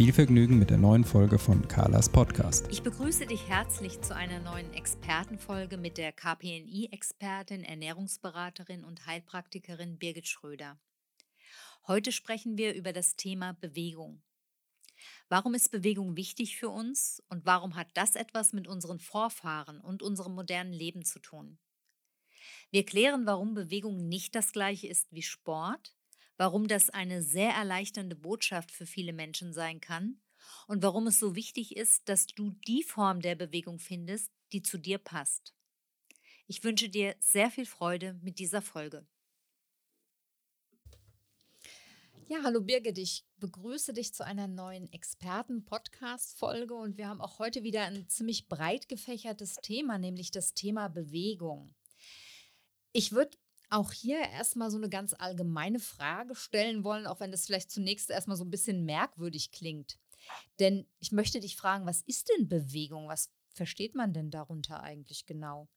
Viel Vergnügen mit der neuen Folge von Carlas Podcast. Ich begrüße dich herzlich zu einer neuen Expertenfolge mit der KPNI-Expertin, Ernährungsberaterin und Heilpraktikerin Birgit Schröder. Heute sprechen wir über das Thema Bewegung. Warum ist Bewegung wichtig für uns und warum hat das etwas mit unseren Vorfahren und unserem modernen Leben zu tun? Wir klären, warum Bewegung nicht das gleiche ist wie Sport, warum das eine sehr erleichternde Botschaft für viele Menschen sein kann und warum es so wichtig ist, dass du die Form der Bewegung findest, die zu dir passt. Ich wünsche dir sehr viel Freude mit dieser Folge. Ja, hallo Birgit, ich begrüße dich zu einer neuen Experten-Podcast-Folge und wir haben auch heute wieder ein ziemlich breit gefächertes Thema, nämlich das Thema Bewegung. Ich würde auch hier erstmal so eine ganz allgemeine Frage stellen wollen, auch wenn das vielleicht zunächst erstmal so ein bisschen merkwürdig klingt. Denn ich möchte dich fragen, was ist denn Bewegung? Was versteht man denn darunter eigentlich genau?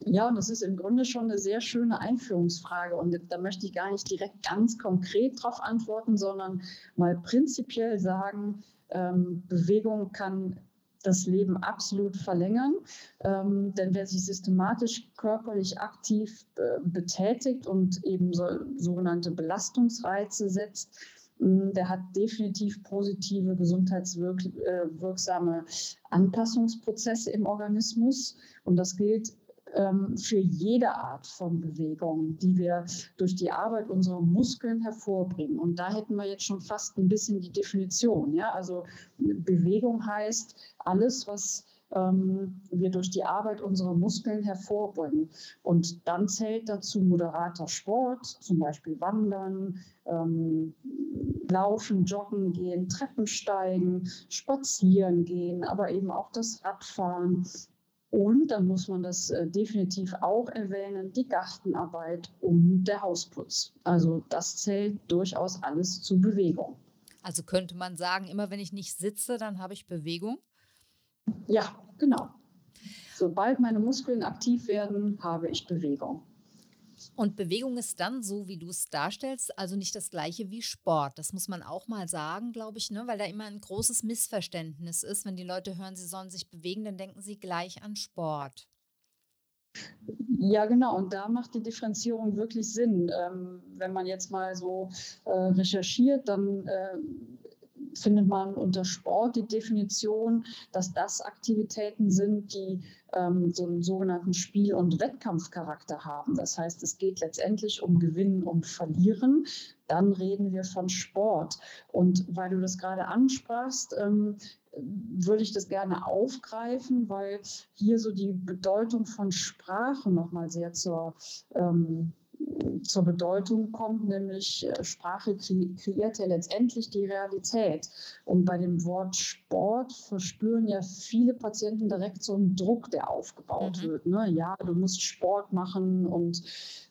Ja, und das ist im Grunde schon eine sehr schöne Einführungsfrage. Und da möchte ich gar nicht direkt ganz konkret darauf antworten, sondern mal prinzipiell sagen, ähm, Bewegung kann das Leben absolut verlängern. Ähm, denn wer sich systematisch körperlich aktiv äh, betätigt und eben so, sogenannte Belastungsreize setzt, der hat definitiv positive gesundheitswirksame äh, Anpassungsprozesse im Organismus. Und das gilt ähm, für jede Art von Bewegung, die wir durch die Arbeit unserer Muskeln hervorbringen. Und da hätten wir jetzt schon fast ein bisschen die Definition. Ja? Also Bewegung heißt alles, was ähm, wir durch die Arbeit unserer Muskeln hervorbringen. Und dann zählt dazu moderater Sport, zum Beispiel Wandern, ähm, Laufen, Joggen gehen, Treppensteigen, Spazieren gehen, aber eben auch das Radfahren, und dann muss man das äh, definitiv auch erwähnen, die Gartenarbeit und der Hausputz. Also das zählt durchaus alles zu Bewegung. Also könnte man sagen, immer wenn ich nicht sitze, dann habe ich Bewegung? Ja, genau. Sobald meine Muskeln aktiv werden, habe ich Bewegung. Und Bewegung ist dann so, wie du es darstellst, also nicht das gleiche wie Sport. Das muss man auch mal sagen, glaube ich, ne? weil da immer ein großes Missverständnis ist. Wenn die Leute hören, sie sollen sich bewegen, dann denken sie gleich an Sport. Ja, genau. Und da macht die Differenzierung wirklich Sinn. Ähm, wenn man jetzt mal so äh, recherchiert, dann äh, findet man unter Sport die Definition, dass das Aktivitäten sind, die ähm, so einen sogenannten Spiel- und Wettkampfcharakter haben. Das heißt, es geht letztendlich um Gewinnen und Verlieren. Dann reden wir von Sport. Und weil du das gerade ansprachst, ähm, würde ich das gerne aufgreifen, weil hier so die Bedeutung von Sprache nochmal sehr zur ähm, zur Bedeutung kommt, nämlich äh, Sprache kreiert ja letztendlich die Realität. Und bei dem Wort Sport verspüren ja viele Patienten direkt so einen Druck, der aufgebaut mhm. wird. Ne? Ja, du musst Sport machen und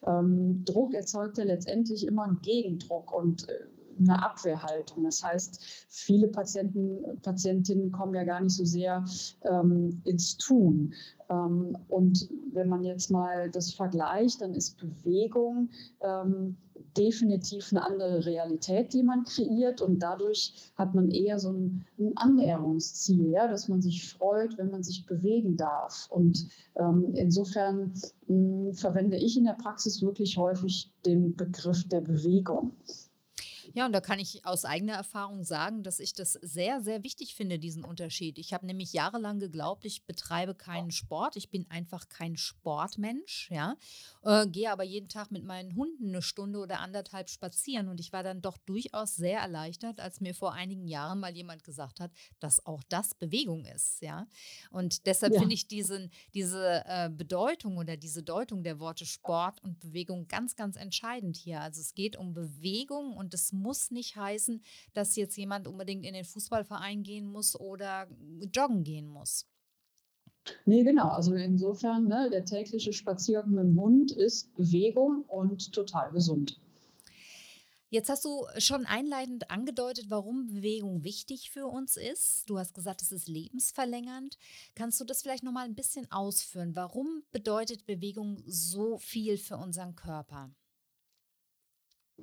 ähm, Druck erzeugt ja letztendlich immer einen Gegendruck und äh, eine Abwehrhaltung. Das heißt, viele Patienten, Patientinnen kommen ja gar nicht so sehr ähm, ins Tun. Ähm, und wenn man jetzt mal das vergleicht, dann ist Bewegung ähm, definitiv eine andere Realität, die man kreiert. Und dadurch hat man eher so ein, ein Annäherungsziel, ja, dass man sich freut, wenn man sich bewegen darf. Und ähm, insofern mh, hm, verwende ich in der Praxis wirklich häufig den Begriff der Bewegung. Ja, und da kann ich aus eigener Erfahrung sagen, dass ich das sehr, sehr wichtig finde, diesen Unterschied. Ich habe nämlich jahrelang geglaubt, ich betreibe keinen Sport. Ich bin einfach kein Sportmensch, ja. Äh, gehe aber jeden Tag mit meinen Hunden eine Stunde oder anderthalb spazieren. Und ich war dann doch durchaus sehr erleichtert, als mir vor einigen Jahren mal jemand gesagt hat, dass auch das Bewegung ist, ja. Und deshalb ja. finde ich diesen, diese äh, Bedeutung oder diese Deutung der Worte Sport und Bewegung ganz, ganz entscheidend hier. Also es geht um Bewegung und es muss nicht heißen, dass jetzt jemand unbedingt in den Fußballverein gehen muss oder joggen gehen muss. Nee, genau. Also insofern, ne, der tägliche Spaziergang mit dem Hund ist Bewegung und total gesund. Jetzt hast du schon einleitend angedeutet, warum Bewegung wichtig für uns ist. Du hast gesagt, es ist lebensverlängernd. Kannst du das vielleicht noch mal ein bisschen ausführen? Warum bedeutet Bewegung so viel für unseren Körper?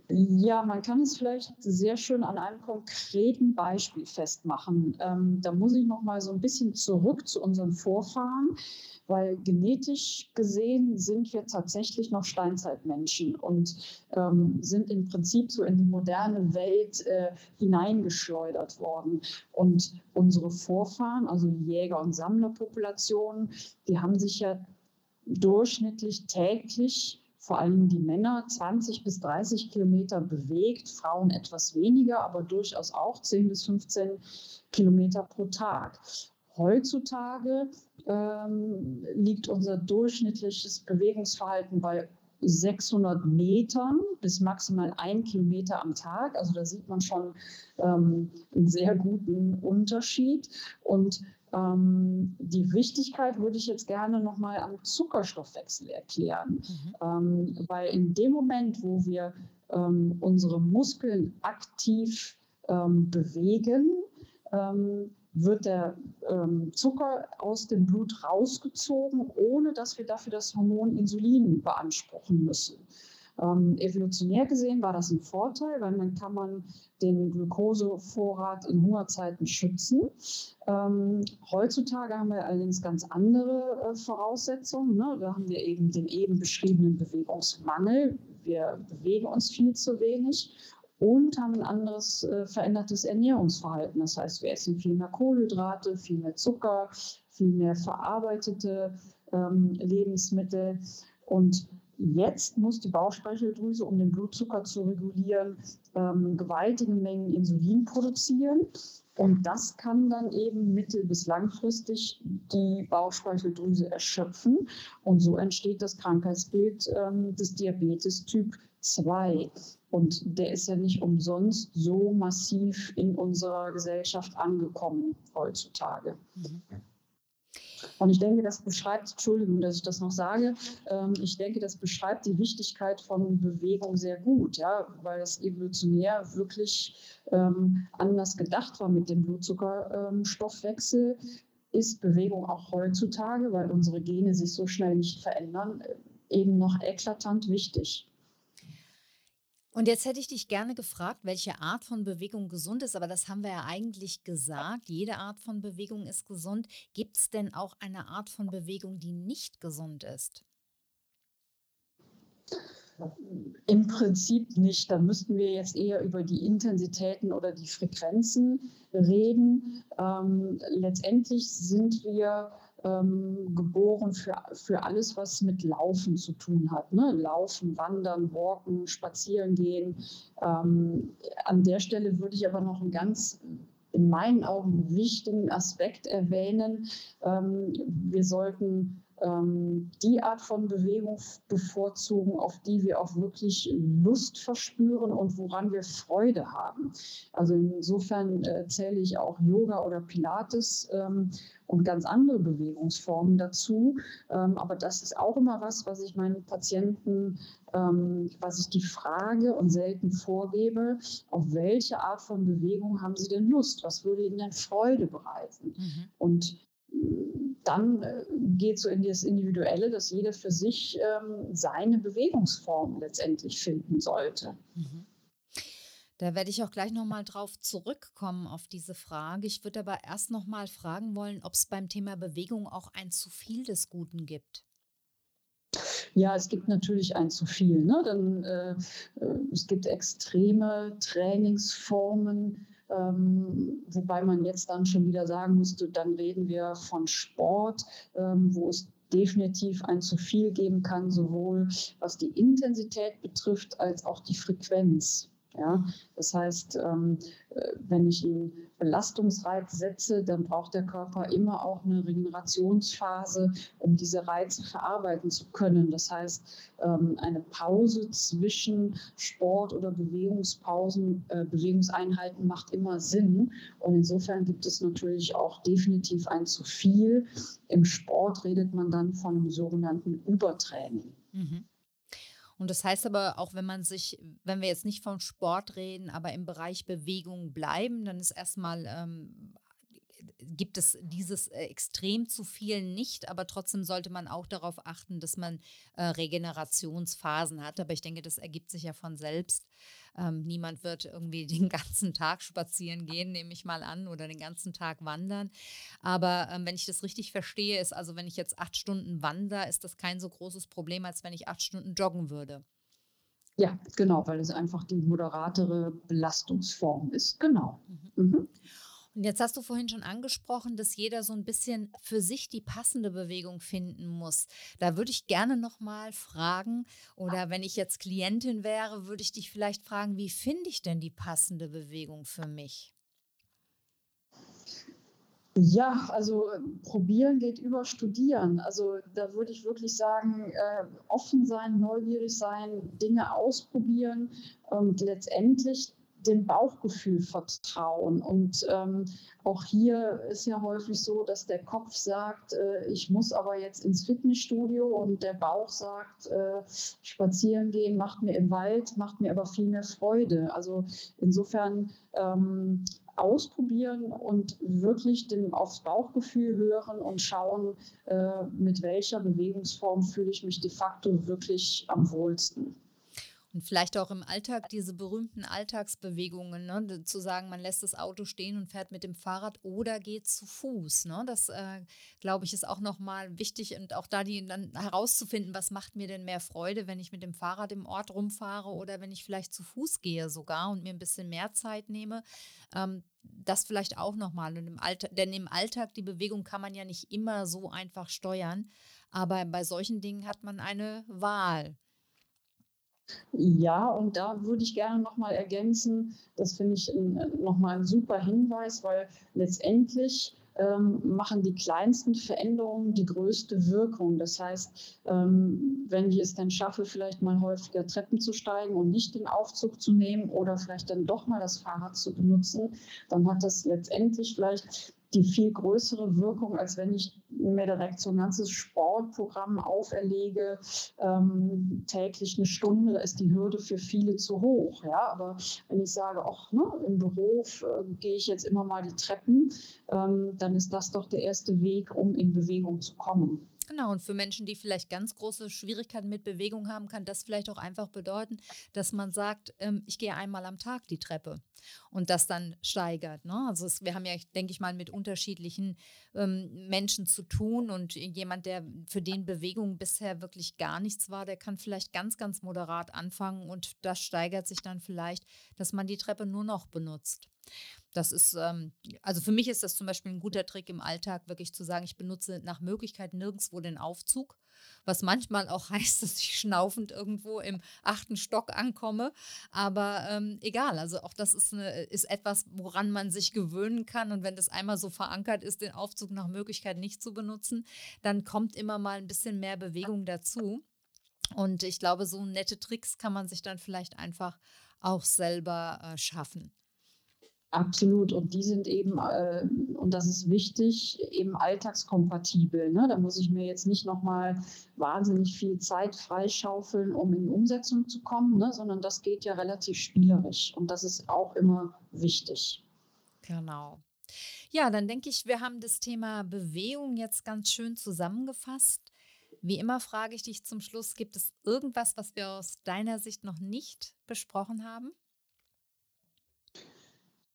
Ja, man kann es vielleicht sehr schön an einem konkreten Beispiel festmachen. Ähm, da muss ich noch mal so ein bisschen zurück zu unseren Vorfahren, weil genetisch gesehen sind wir tatsächlich noch Steinzeitmenschen und ähm, sind im Prinzip so in die moderne Welt äh, hineingeschleudert worden. Und unsere Vorfahren, also Jäger- und Sammlerpopulationen, die haben sich ja durchschnittlich täglich vor allem die Männer 20 bis 30 Kilometer bewegt, Frauen etwas weniger, aber durchaus auch 10 bis 15 Kilometer pro Tag. Heutzutage ähm, liegt unser durchschnittliches Bewegungsverhalten bei 600 Metern bis maximal ein Kilometer am Tag. Also da sieht man schon ähm, einen sehr guten Unterschied. Und ähm, die Wichtigkeit würde ich jetzt gerne nochmal am Zuckerstoffwechsel erklären, mhm. ähm, weil in dem Moment, wo wir ähm, unsere Muskeln aktiv ähm, bewegen, ähm, wird der ähm, Zucker aus dem Blut rausgezogen, ohne dass wir dafür das Hormon Insulin beanspruchen müssen. Ähm, evolutionär gesehen war das ein Vorteil, weil dann kann man den Glukosevorrat in Hungerzeiten schützen. Ähm, heutzutage haben wir allerdings ganz andere äh, Voraussetzungen. Ne? Da haben wir eben den eben beschriebenen Bewegungsmangel. Wir bewegen uns viel zu wenig und haben ein anderes äh, verändertes Ernährungsverhalten. Das heißt, wir essen viel mehr Kohlenhydrate, viel mehr Zucker, viel mehr verarbeitete ähm, Lebensmittel und Jetzt muss die Bauchspeicheldrüse, um den Blutzucker zu regulieren, ähm, gewaltige Mengen Insulin produzieren. Und das kann dann eben mittel- bis langfristig die Bauchspeicheldrüse erschöpfen. Und so entsteht das Krankheitsbild ähm, des Diabetes Typ 2. Und der ist ja nicht umsonst so massiv in unserer Gesellschaft angekommen heutzutage. Mhm. Und ich denke, das beschreibt, Entschuldigung, dass ich das noch sage, ähm, ich denke, das beschreibt die Wichtigkeit von Bewegung sehr gut, ja, weil das evolutionär wirklich ähm, anders gedacht war mit dem Blutzuckerstoffwechsel. Ähm, ist Bewegung auch heutzutage, weil unsere Gene sich so schnell nicht verändern, eben noch eklatant wichtig. Und jetzt hätte ich dich gerne gefragt, welche Art von Bewegung gesund ist, aber das haben wir ja eigentlich gesagt. Jede Art von Bewegung ist gesund. Gibt es denn auch eine Art von Bewegung, die nicht gesund ist? Im Prinzip nicht. Da müssten wir jetzt eher über die Intensitäten oder die Frequenzen reden. Ähm, letztendlich sind wir ähm, geboren für, für alles, was mit Laufen zu tun hat. Ne? Laufen, Wandern, Walken, Spazieren gehen. Ähm, an der Stelle würde ich aber noch einen ganz in meinen Augen wichtigen Aspekt erwähnen. Ähm, wir sollten die Art von Bewegung bevorzugen, auf die wir auch wirklich Lust verspüren und woran wir Freude haben. Also insofern äh, zähle ich auch Yoga oder Pilates ähm, und ganz andere Bewegungsformen dazu. Ähm, aber das ist auch immer was, was ich meinen Patienten, ähm, was ich die frage und selten vorgebe, auf welche Art von Bewegung haben sie denn Lust? Was würde ihnen denn Freude bereiten? Mhm. Und dann äh, geht so in das Individuelle, dass jeder für sich ähm, seine Bewegungsform letztendlich finden sollte. Mhm. Da werde ich auch gleich nochmal drauf zurückkommen auf diese Frage. Ich würde aber erst nochmal fragen wollen, ob es beim Thema Bewegung auch ein zu viel des Guten gibt. Ja, es gibt natürlich ein zu viel. Ne? Dann, äh, äh es gibt extreme Trainingsformen, ähm, wobei man jetzt dann schon wieder sagen müsste, dann reden wir von Sport, ähm, wo es definitiv ein zu viel geben kann, sowohl was die Intensität betrifft als auch die Frequenz. Ja? Das heißt, ähm, äh, wenn ich ihn Belastungsreiz setze, dann braucht der Körper immer auch eine Regenerationsphase, um diese Reize verarbeiten zu können. Das heißt, ähm, eine Pause zwischen Sport- oder Bewegungspausen, äh, Bewegungseinheiten macht immer Sinn. Und insofern gibt es natürlich auch definitiv ein zu viel. Im Sport redet man dann von einem sogenannten Übertraining. Mhm. Und das heißt aber auch, wenn man sich, wenn wir jetzt nicht vom Sport reden, aber im Bereich Bewegung bleiben, dann ist erstmal ähm, gibt es dieses äh, extrem zu viel nicht, aber trotzdem sollte man auch darauf achten, dass man äh, Regenerationsphasen hat. Aber ich denke, das ergibt sich ja von selbst. Ähm, niemand wird irgendwie den ganzen Tag spazieren gehen, nehme ich mal an, oder den ganzen Tag wandern. Aber ähm, wenn ich das richtig verstehe, ist also, wenn ich jetzt acht Stunden wandere, ist das kein so großes Problem, als wenn ich acht Stunden joggen würde. Ja, genau, weil es einfach die moderatere Belastungsform ist. Genau. Mhm. Mhm. Und jetzt hast du vorhin schon angesprochen, dass jeder so ein bisschen für sich die passende Bewegung finden muss. Da würde ich gerne noch mal fragen oder wenn ich jetzt Klientin wäre, würde ich dich vielleicht fragen, wie finde ich denn die passende Bewegung für mich? Ja, also äh, probieren geht über studieren. Also da würde ich wirklich sagen, äh, offen sein, neugierig sein, Dinge ausprobieren und letztendlich dem Bauchgefühl vertrauen. Und ähm, auch hier ist ja häufig so, dass der Kopf sagt, äh, ich muss aber jetzt ins Fitnessstudio und der Bauch sagt, äh, spazieren gehen macht mir im Wald, macht mir aber viel mehr Freude. Also insofern ähm, ausprobieren und wirklich dem, aufs Bauchgefühl hören und schauen, äh, mit welcher Bewegungsform fühle ich mich de facto wirklich am wohlsten. Und vielleicht auch im Alltag diese berühmten Alltagsbewegungen, ne? zu sagen, man lässt das Auto stehen und fährt mit dem Fahrrad oder geht zu Fuß. Ne? Das, äh, glaube ich, ist auch nochmal wichtig und auch da die dann herauszufinden, was macht mir denn mehr Freude, wenn ich mit dem Fahrrad im Ort rumfahre oder wenn ich vielleicht zu Fuß gehe sogar und mir ein bisschen mehr Zeit nehme. Ähm, das vielleicht auch nochmal. Denn im Alltag, die Bewegung kann man ja nicht immer so einfach steuern. Aber bei solchen Dingen hat man eine Wahl. Ja, und da würde ich gerne nochmal ergänzen, das finde ich nochmal ein super Hinweis, weil letztendlich ähm, machen die kleinsten Veränderungen die größte Wirkung. Das heißt, ähm, wenn ich es dann schaffe, vielleicht mal häufiger Treppen zu steigen und nicht den Aufzug zu nehmen oder vielleicht dann doch mal das Fahrrad zu benutzen, dann hat das letztendlich vielleicht die viel größere Wirkung, als wenn ich mir direkt so ein ganzes Sportprogramm auferlege, ähm, täglich eine Stunde, da ist die Hürde für viele zu hoch. Ja? Aber wenn ich sage, ach, ne, im Beruf äh, gehe ich jetzt immer mal die Treppen, ähm, dann ist das doch der erste Weg, um in Bewegung zu kommen. Genau, und für Menschen, die vielleicht ganz große Schwierigkeiten mit Bewegung haben, kann das vielleicht auch einfach bedeuten, dass man sagt, ähm, ich gehe einmal am Tag die Treppe und das dann steigert. Ne? Also es, wir haben ja, denke ich mal, mit unterschiedlichen ähm, Menschen zu tun und jemand, der für den Bewegung bisher wirklich gar nichts war, der kann vielleicht ganz, ganz moderat anfangen und das steigert sich dann vielleicht, dass man die Treppe nur noch benutzt. Das ist, ähm, also für mich ist das zum Beispiel ein guter Trick im Alltag, wirklich zu sagen, ich benutze nach Möglichkeit nirgendwo den Aufzug, was manchmal auch heißt, dass ich schnaufend irgendwo im achten Stock ankomme. Aber ähm, egal, also auch das ist, eine, ist etwas, woran man sich gewöhnen kann. Und wenn das einmal so verankert ist, den Aufzug nach Möglichkeit nicht zu benutzen, dann kommt immer mal ein bisschen mehr Bewegung dazu. Und ich glaube, so nette Tricks kann man sich dann vielleicht einfach auch selber äh, schaffen. Absolut. Und die sind eben, äh, und das ist wichtig, eben alltagskompatibel. Ne? Da muss ich mir jetzt nicht nochmal wahnsinnig viel Zeit freischaufeln, um in die Umsetzung zu kommen, ne? sondern das geht ja relativ spielerisch. Und das ist auch immer wichtig. Genau. Ja, dann denke ich, wir haben das Thema Bewegung jetzt ganz schön zusammengefasst. Wie immer frage ich dich zum Schluss, gibt es irgendwas, was wir aus deiner Sicht noch nicht besprochen haben?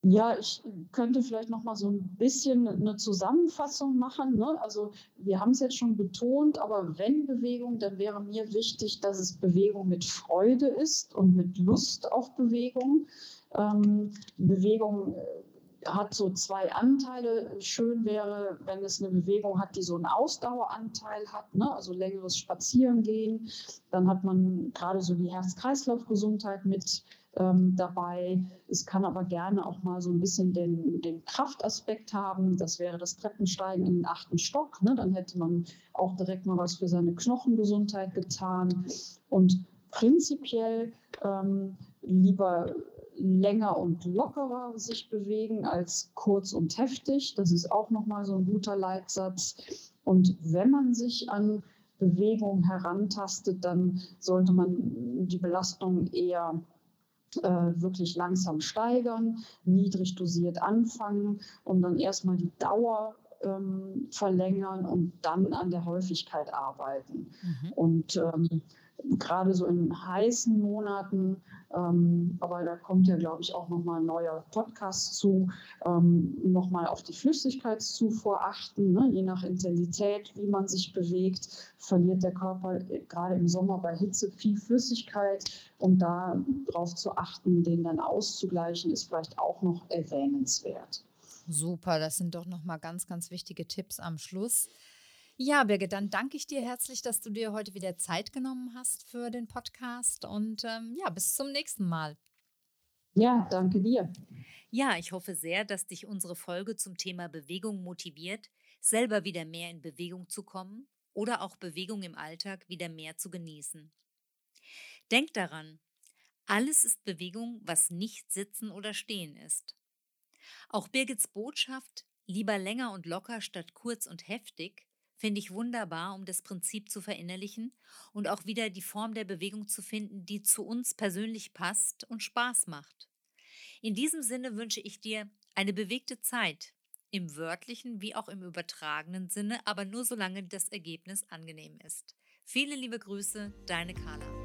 Ja, ich könnte vielleicht noch mal so ein bisschen eine Zusammenfassung machen. Ne? Also wir haben es jetzt schon betont, aber wenn Bewegung, dann wäre mir wichtig, dass es Bewegung mit Freude ist und mit Lust auf Bewegung. Ähm, Bewegung äh, hat so zwei Anteile. Schön wäre, wenn es eine Bewegung hat, die so einen Ausdaueranteil hat, ne? also längeres Spazierengehen. Dann hat man gerade so die Herz-Kreislauf-Gesundheit mit ähm, dabei. Es kann aber gerne auch mal so ein bisschen den, den Kraftaspekt haben. Das wäre das Treppensteigen in den achten Stock. Ne? Dann hätte man auch direkt mal was für seine Knochengesundheit getan. Und prinzipiell ähm, lieber länger und lockerer sich bewegen als kurz und heftig. Das ist auch nochmal so ein guter Leitsatz. Und wenn man sich an Bewegung herantastet, dann sollte man die Belastung eher wirklich langsam steigern, niedrig dosiert anfangen und dann erstmal die Dauer ähm, verlängern und dann an der Häufigkeit arbeiten. Mhm. Und ähm, gerade so in heißen Monaten, ähm, aber da kommt ja, glaube ich, auch nochmal ein neuer Podcast zu, ähm, nochmal auf die Flüssigkeitszufuhr achten. Ne? Je nach Intensität, wie man sich bewegt, verliert der Körper äh, gerade im Sommer bei Hitze viel Flüssigkeit. Und darauf zu achten, den dann auszugleichen, ist vielleicht auch noch erwähnenswert. Super, das sind doch nochmal ganz, ganz wichtige Tipps am Schluss. Ja, Birgit, dann danke ich dir herzlich, dass du dir heute wieder Zeit genommen hast für den Podcast und ähm, ja, bis zum nächsten Mal. Ja, danke dir. Ja, ich hoffe sehr, dass dich unsere Folge zum Thema Bewegung motiviert, selber wieder mehr in Bewegung zu kommen oder auch Bewegung im Alltag wieder mehr zu genießen. Denk daran, alles ist Bewegung, was nicht sitzen oder stehen ist. Auch Birgits Botschaft, lieber länger und locker statt kurz und heftig, finde ich wunderbar, um das Prinzip zu verinnerlichen und auch wieder die Form der Bewegung zu finden, die zu uns persönlich passt und Spaß macht. In diesem Sinne wünsche ich dir eine bewegte Zeit, im wörtlichen wie auch im übertragenen Sinne, aber nur solange das Ergebnis angenehm ist. Viele liebe Grüße, deine Carla.